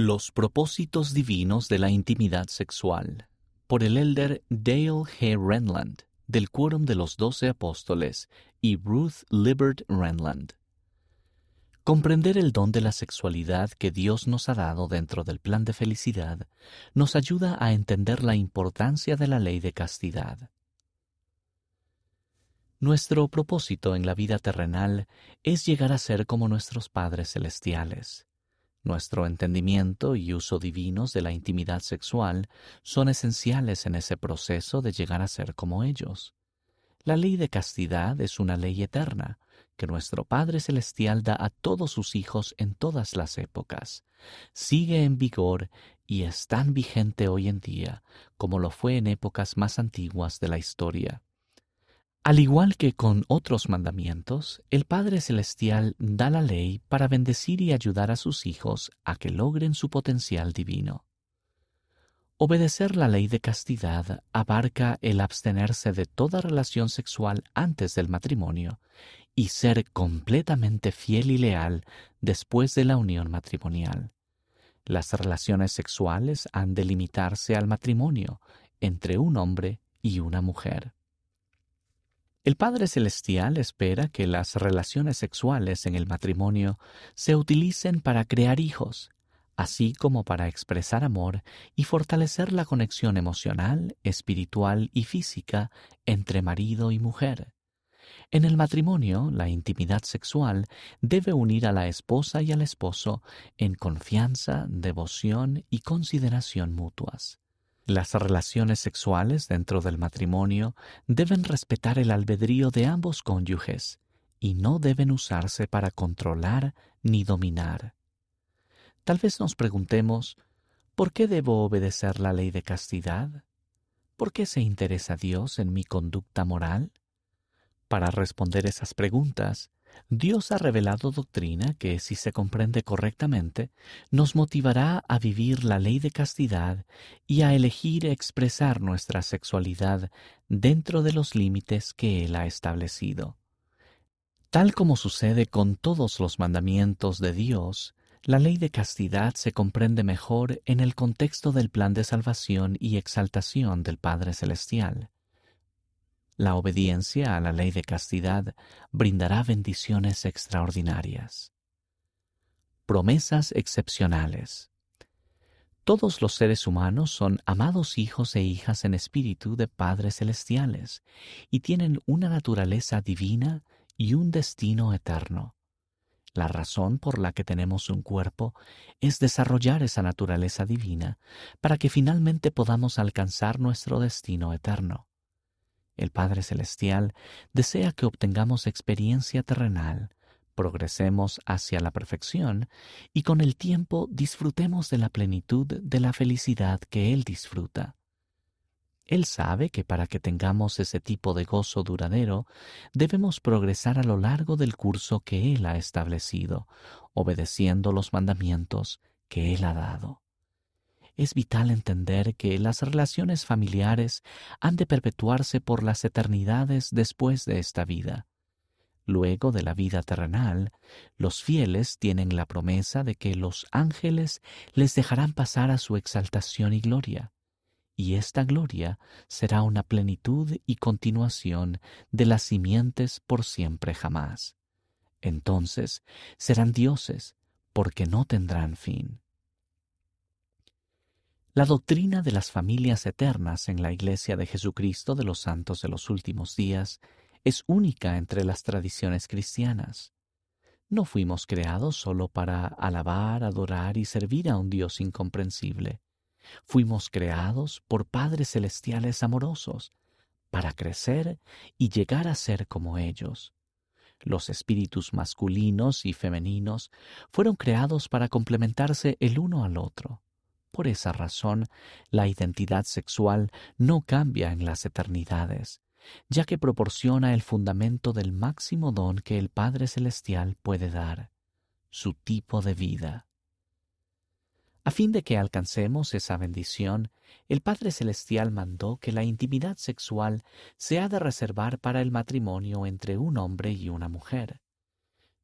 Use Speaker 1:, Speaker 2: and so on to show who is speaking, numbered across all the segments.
Speaker 1: Los propósitos divinos de la intimidad sexual por el elder Dale G. Renland del Quórum de los Doce Apóstoles y Ruth Libert Renland. Comprender el don de la sexualidad que Dios nos ha dado dentro del plan de felicidad nos ayuda a entender la importancia de la ley de castidad. Nuestro propósito en la vida terrenal es llegar a ser como nuestros padres celestiales. Nuestro entendimiento y uso divinos de la intimidad sexual son esenciales en ese proceso de llegar a ser como ellos. La ley de castidad es una ley eterna que nuestro Padre Celestial da a todos sus hijos en todas las épocas. Sigue en vigor y es tan vigente hoy en día como lo fue en épocas más antiguas de la historia. Al igual que con otros mandamientos, el Padre Celestial da la ley para bendecir y ayudar a sus hijos a que logren su potencial divino. Obedecer la ley de castidad abarca el abstenerse de toda relación sexual antes del matrimonio y ser completamente fiel y leal después de la unión matrimonial. Las relaciones sexuales han de limitarse al matrimonio entre un hombre y una mujer. El Padre Celestial espera que las relaciones sexuales en el matrimonio se utilicen para crear hijos, así como para expresar amor y fortalecer la conexión emocional, espiritual y física entre marido y mujer. En el matrimonio, la intimidad sexual debe unir a la esposa y al esposo en confianza, devoción y consideración mutuas. Las relaciones sexuales dentro del matrimonio deben respetar el albedrío de ambos cónyuges y no deben usarse para controlar ni dominar. Tal vez nos preguntemos, ¿por qué debo obedecer la ley de castidad? ¿Por qué se interesa Dios en mi conducta moral? Para responder esas preguntas, Dios ha revelado doctrina que, si se comprende correctamente, nos motivará a vivir la ley de castidad y a elegir expresar nuestra sexualidad dentro de los límites que Él ha establecido. Tal como sucede con todos los mandamientos de Dios, la ley de castidad se comprende mejor en el contexto del plan de salvación y exaltación del Padre Celestial. La obediencia a la ley de castidad brindará bendiciones extraordinarias. Promesas excepcionales. Todos los seres humanos son amados hijos e hijas en espíritu de padres celestiales y tienen una naturaleza divina y un destino eterno. La razón por la que tenemos un cuerpo es desarrollar esa naturaleza divina para que finalmente podamos alcanzar nuestro destino eterno. El Padre Celestial desea que obtengamos experiencia terrenal, progresemos hacia la perfección y con el tiempo disfrutemos de la plenitud de la felicidad que Él disfruta. Él sabe que para que tengamos ese tipo de gozo duradero, debemos progresar a lo largo del curso que Él ha establecido, obedeciendo los mandamientos que Él ha dado es vital entender que las relaciones familiares han de perpetuarse por las eternidades después de esta vida. Luego de la vida terrenal, los fieles tienen la promesa de que los ángeles les dejarán pasar a su exaltación y gloria, y esta gloria será una plenitud y continuación de las simientes por siempre jamás. Entonces serán dioses, porque no tendrán fin. La doctrina de las familias eternas en la Iglesia de Jesucristo de los Santos de los Últimos Días es única entre las tradiciones cristianas. No fuimos creados solo para alabar, adorar y servir a un Dios incomprensible. Fuimos creados por padres celestiales amorosos, para crecer y llegar a ser como ellos. Los espíritus masculinos y femeninos fueron creados para complementarse el uno al otro. Por esa razón, la identidad sexual no cambia en las eternidades, ya que proporciona el fundamento del máximo don que el Padre Celestial puede dar, su tipo de vida. A fin de que alcancemos esa bendición, el Padre Celestial mandó que la intimidad sexual se ha de reservar para el matrimonio entre un hombre y una mujer.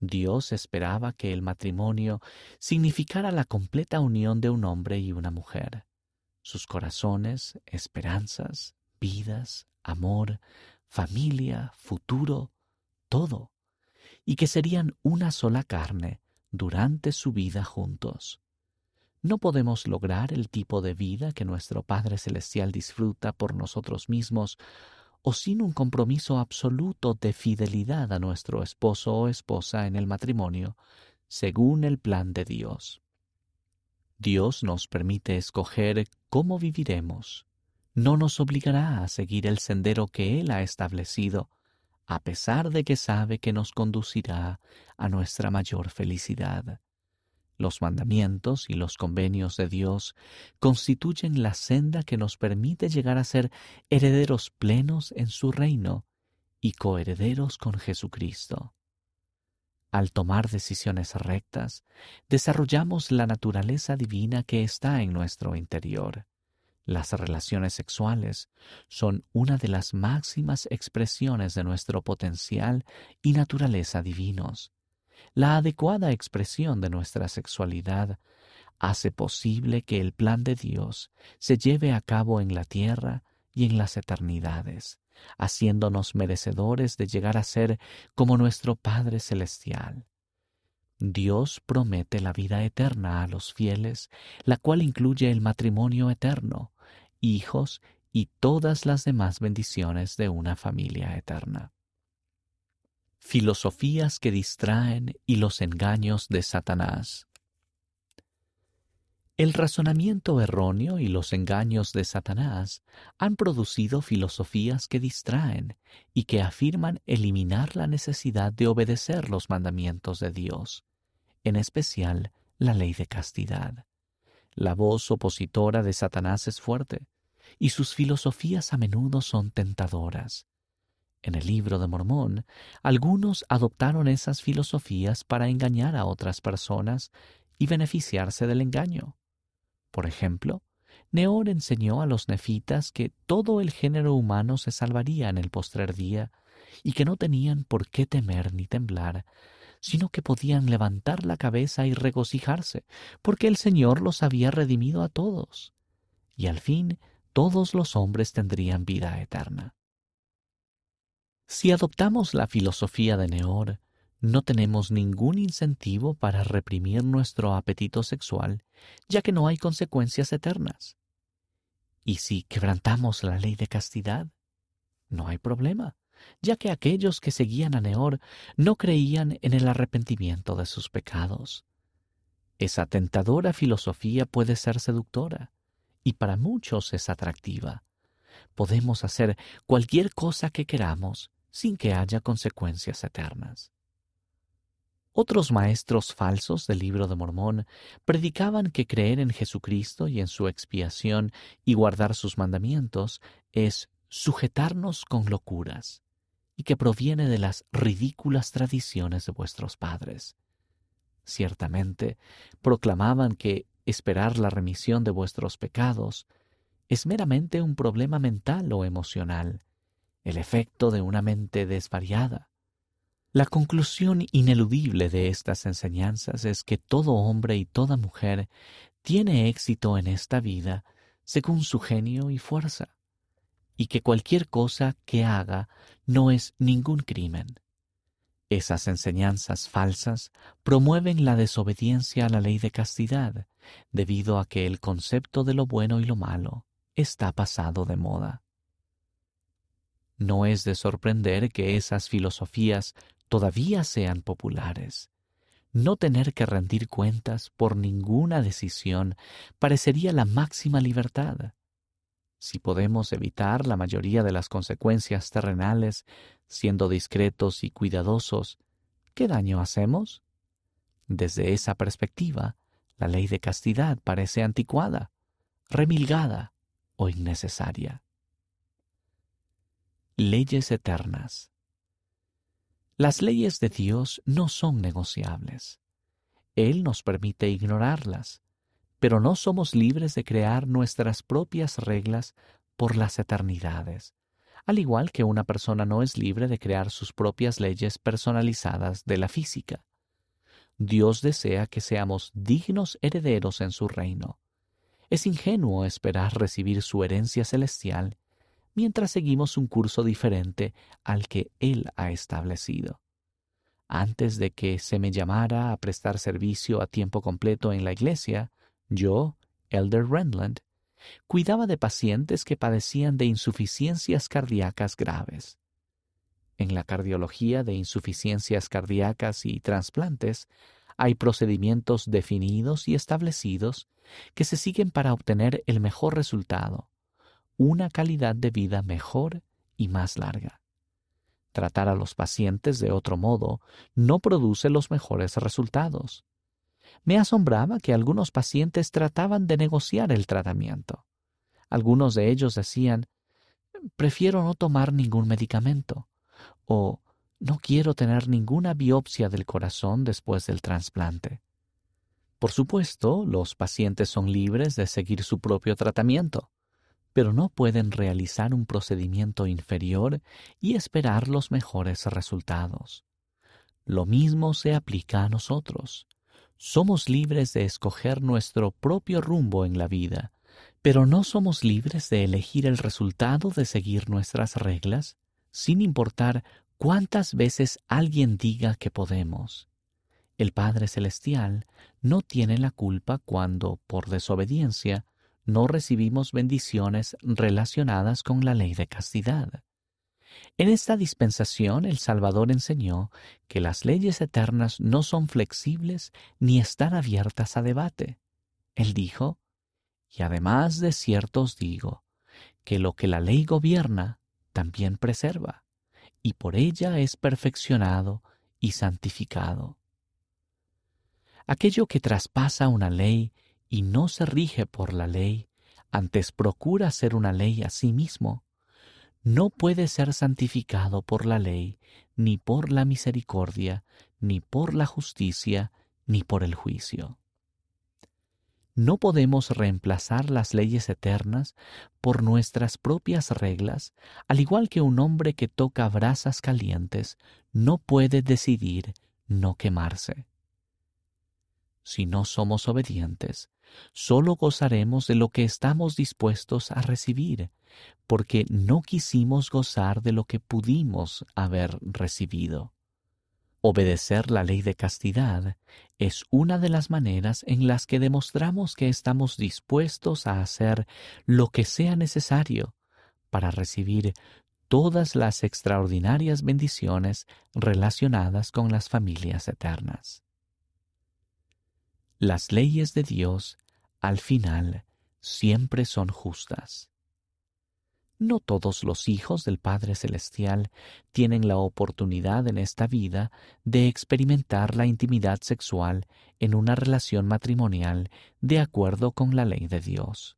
Speaker 1: Dios esperaba que el matrimonio significara la completa unión de un hombre y una mujer. Sus corazones, esperanzas, vidas, amor, familia, futuro, todo, y que serían una sola carne durante su vida juntos. No podemos lograr el tipo de vida que nuestro Padre Celestial disfruta por nosotros mismos o sin un compromiso absoluto de fidelidad a nuestro esposo o esposa en el matrimonio, según el plan de Dios. Dios nos permite escoger cómo viviremos. No nos obligará a seguir el sendero que Él ha establecido, a pesar de que sabe que nos conducirá a nuestra mayor felicidad. Los mandamientos y los convenios de Dios constituyen la senda que nos permite llegar a ser herederos plenos en su reino y coherederos con Jesucristo. Al tomar decisiones rectas, desarrollamos la naturaleza divina que está en nuestro interior. Las relaciones sexuales son una de las máximas expresiones de nuestro potencial y naturaleza divinos la adecuada expresión de nuestra sexualidad hace posible que el plan de Dios se lleve a cabo en la tierra y en las eternidades, haciéndonos merecedores de llegar a ser como nuestro Padre Celestial. Dios promete la vida eterna a los fieles, la cual incluye el matrimonio eterno, hijos y todas las demás bendiciones de una familia eterna filosofías que distraen y los engaños de Satanás. El razonamiento erróneo y los engaños de Satanás han producido filosofías que distraen y que afirman eliminar la necesidad de obedecer los mandamientos de Dios, en especial la ley de castidad. La voz opositora de Satanás es fuerte, y sus filosofías a menudo son tentadoras. En el libro de Mormón, algunos adoptaron esas filosofías para engañar a otras personas y beneficiarse del engaño. Por ejemplo, Neón enseñó a los nefitas que todo el género humano se salvaría en el postrer día y que no tenían por qué temer ni temblar, sino que podían levantar la cabeza y regocijarse, porque el Señor los había redimido a todos. Y al fin todos los hombres tendrían vida eterna. Si adoptamos la filosofía de Neor, no tenemos ningún incentivo para reprimir nuestro apetito sexual, ya que no hay consecuencias eternas. Y si quebrantamos la ley de castidad, no hay problema, ya que aquellos que seguían a Neor no creían en el arrepentimiento de sus pecados. Esa tentadora filosofía puede ser seductora, y para muchos es atractiva. Podemos hacer cualquier cosa que queramos, sin que haya consecuencias eternas. Otros maestros falsos del libro de Mormón predicaban que creer en Jesucristo y en su expiación y guardar sus mandamientos es sujetarnos con locuras y que proviene de las ridículas tradiciones de vuestros padres. Ciertamente, proclamaban que esperar la remisión de vuestros pecados es meramente un problema mental o emocional, el efecto de una mente desvariada. La conclusión ineludible de estas enseñanzas es que todo hombre y toda mujer tiene éxito en esta vida según su genio y fuerza, y que cualquier cosa que haga no es ningún crimen. Esas enseñanzas falsas promueven la desobediencia a la ley de castidad, debido a que el concepto de lo bueno y lo malo está pasado de moda. No es de sorprender que esas filosofías todavía sean populares. No tener que rendir cuentas por ninguna decisión parecería la máxima libertad. Si podemos evitar la mayoría de las consecuencias terrenales siendo discretos y cuidadosos, ¿qué daño hacemos? Desde esa perspectiva, la ley de castidad parece anticuada, remilgada o innecesaria leyes eternas. Las leyes de Dios no son negociables. Él nos permite ignorarlas, pero no somos libres de crear nuestras propias reglas por las eternidades, al igual que una persona no es libre de crear sus propias leyes personalizadas de la física. Dios desea que seamos dignos herederos en su reino. Es ingenuo esperar recibir su herencia celestial mientras seguimos un curso diferente al que Él ha establecido. Antes de que se me llamara a prestar servicio a tiempo completo en la iglesia, yo, Elder Renland, cuidaba de pacientes que padecían de insuficiencias cardíacas graves. En la cardiología de insuficiencias cardíacas y trasplantes hay procedimientos definidos y establecidos que se siguen para obtener el mejor resultado, una calidad de vida mejor y más larga. Tratar a los pacientes de otro modo no produce los mejores resultados. Me asombraba que algunos pacientes trataban de negociar el tratamiento. Algunos de ellos decían, prefiero no tomar ningún medicamento o no quiero tener ninguna biopsia del corazón después del trasplante. Por supuesto, los pacientes son libres de seguir su propio tratamiento, pero no pueden realizar un procedimiento inferior y esperar los mejores resultados. Lo mismo se aplica a nosotros. Somos libres de escoger nuestro propio rumbo en la vida, pero no somos libres de elegir el resultado de seguir nuestras reglas, sin importar cuántas veces alguien diga que podemos. El Padre Celestial no tiene la culpa cuando, por desobediencia, no recibimos bendiciones relacionadas con la ley de castidad. En esta dispensación el Salvador enseñó que las leyes eternas no son flexibles ni están abiertas a debate. Él dijo, y además de cierto os digo, que lo que la ley gobierna, también preserva, y por ella es perfeccionado y santificado. Aquello que traspasa una ley y no se rige por la ley, antes procura ser una ley a sí mismo, no puede ser santificado por la ley, ni por la misericordia, ni por la justicia, ni por el juicio. No podemos reemplazar las leyes eternas por nuestras propias reglas, al igual que un hombre que toca brasas calientes no puede decidir no quemarse. Si no somos obedientes, solo gozaremos de lo que estamos dispuestos a recibir, porque no quisimos gozar de lo que pudimos haber recibido. Obedecer la ley de castidad es una de las maneras en las que demostramos que estamos dispuestos a hacer lo que sea necesario para recibir todas las extraordinarias bendiciones relacionadas con las familias eternas. Las leyes de Dios, al final, siempre son justas. No todos los hijos del Padre Celestial tienen la oportunidad en esta vida de experimentar la intimidad sexual en una relación matrimonial de acuerdo con la ley de Dios.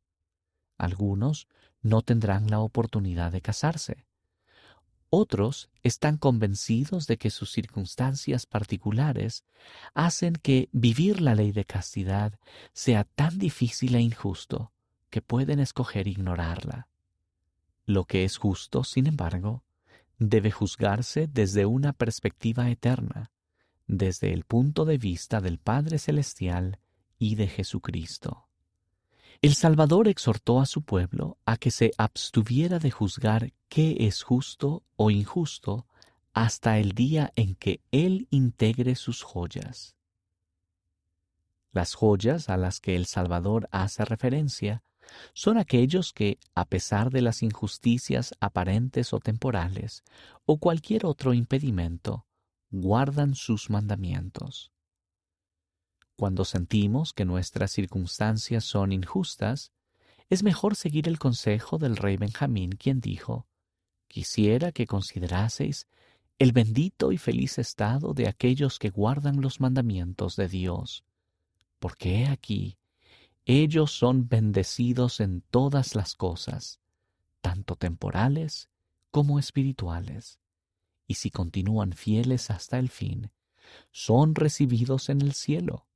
Speaker 1: Algunos no tendrán la oportunidad de casarse. Otros están convencidos de que sus circunstancias particulares hacen que vivir la ley de castidad sea tan difícil e injusto que pueden escoger ignorarla. Lo que es justo, sin embargo, debe juzgarse desde una perspectiva eterna, desde el punto de vista del Padre Celestial y de Jesucristo. El Salvador exhortó a su pueblo a que se abstuviera de juzgar qué es justo o injusto hasta el día en que Él integre sus joyas. Las joyas a las que el Salvador hace referencia son aquellos que, a pesar de las injusticias aparentes o temporales, o cualquier otro impedimento, guardan sus mandamientos. Cuando sentimos que nuestras circunstancias son injustas, es mejor seguir el consejo del rey Benjamín, quien dijo, Quisiera que consideraseis el bendito y feliz estado de aquellos que guardan los mandamientos de Dios, porque he aquí, ellos son bendecidos en todas las cosas, tanto temporales como espirituales, y si continúan fieles hasta el fin, son recibidos en el cielo,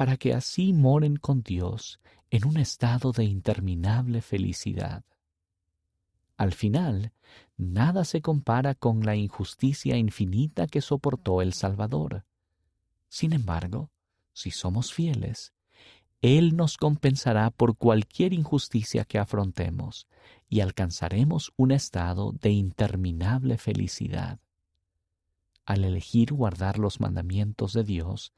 Speaker 1: para que así moren con Dios en un estado de interminable felicidad. Al final, nada se compara con la injusticia infinita que soportó el Salvador. Sin embargo, si somos fieles, Él nos compensará por cualquier injusticia que afrontemos y alcanzaremos un estado de interminable felicidad. Al elegir guardar los mandamientos de Dios,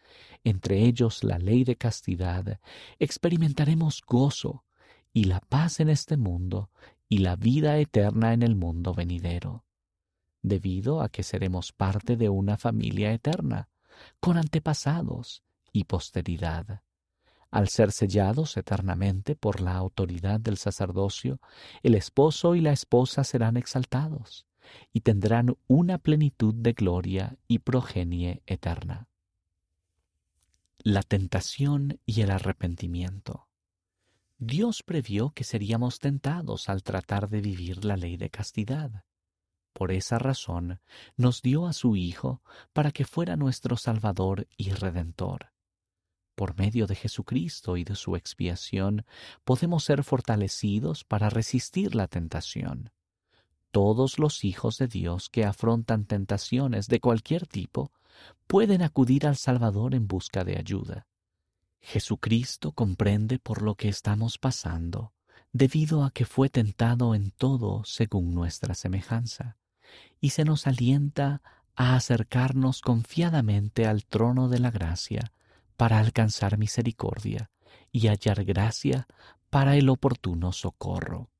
Speaker 1: entre ellos la ley de castidad, experimentaremos gozo y la paz en este mundo y la vida eterna en el mundo venidero, debido a que seremos parte de una familia eterna, con antepasados y posteridad. Al ser sellados eternamente por la autoridad del sacerdocio, el esposo y la esposa serán exaltados y tendrán una plenitud de gloria y progenie eterna. La tentación y el arrepentimiento. Dios previó que seríamos tentados al tratar de vivir la ley de castidad. Por esa razón nos dio a su Hijo para que fuera nuestro Salvador y Redentor. Por medio de Jesucristo y de su expiación podemos ser fortalecidos para resistir la tentación. Todos los hijos de Dios que afrontan tentaciones de cualquier tipo pueden acudir al Salvador en busca de ayuda. Jesucristo comprende por lo que estamos pasando, debido a que fue tentado en todo según nuestra semejanza, y se nos alienta a acercarnos confiadamente al trono de la gracia para alcanzar misericordia y hallar gracia para el oportuno socorro.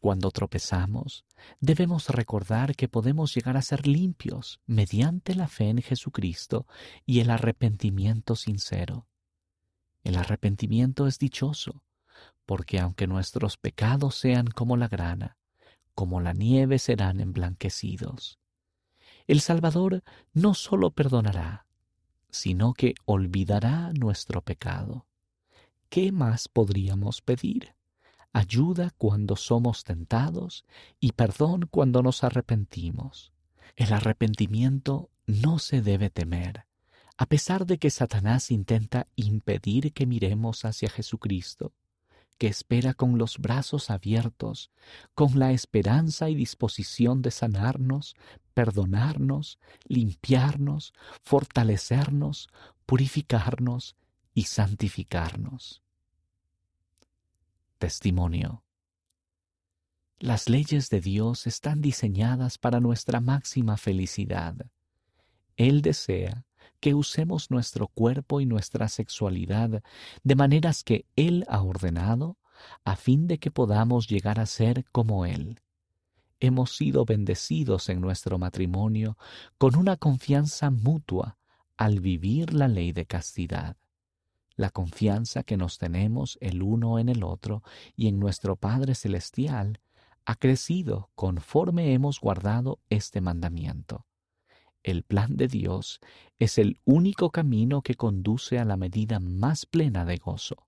Speaker 1: Cuando tropezamos, debemos recordar que podemos llegar a ser limpios mediante la fe en Jesucristo y el arrepentimiento sincero. El arrepentimiento es dichoso, porque aunque nuestros pecados sean como la grana, como la nieve serán emblanquecidos. El Salvador no sólo perdonará, sino que olvidará nuestro pecado. ¿Qué más podríamos pedir? Ayuda cuando somos tentados y perdón cuando nos arrepentimos. El arrepentimiento no se debe temer, a pesar de que Satanás intenta impedir que miremos hacia Jesucristo, que espera con los brazos abiertos, con la esperanza y disposición de sanarnos, perdonarnos, limpiarnos, fortalecernos, purificarnos y santificarnos. Testimonio. Las leyes de Dios están diseñadas para nuestra máxima felicidad. Él desea que usemos nuestro cuerpo y nuestra sexualidad de maneras que Él ha ordenado a fin de que podamos llegar a ser como Él. Hemos sido bendecidos en nuestro matrimonio con una confianza mutua al vivir la ley de castidad la confianza que nos tenemos el uno en el otro y en nuestro Padre Celestial ha crecido conforme hemos guardado este mandamiento. El plan de Dios es el único camino que conduce a la medida más plena de gozo.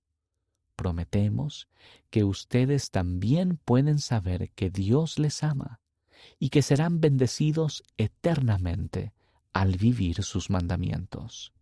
Speaker 1: Prometemos que ustedes también pueden saber que Dios les ama y que serán bendecidos eternamente al vivir sus mandamientos.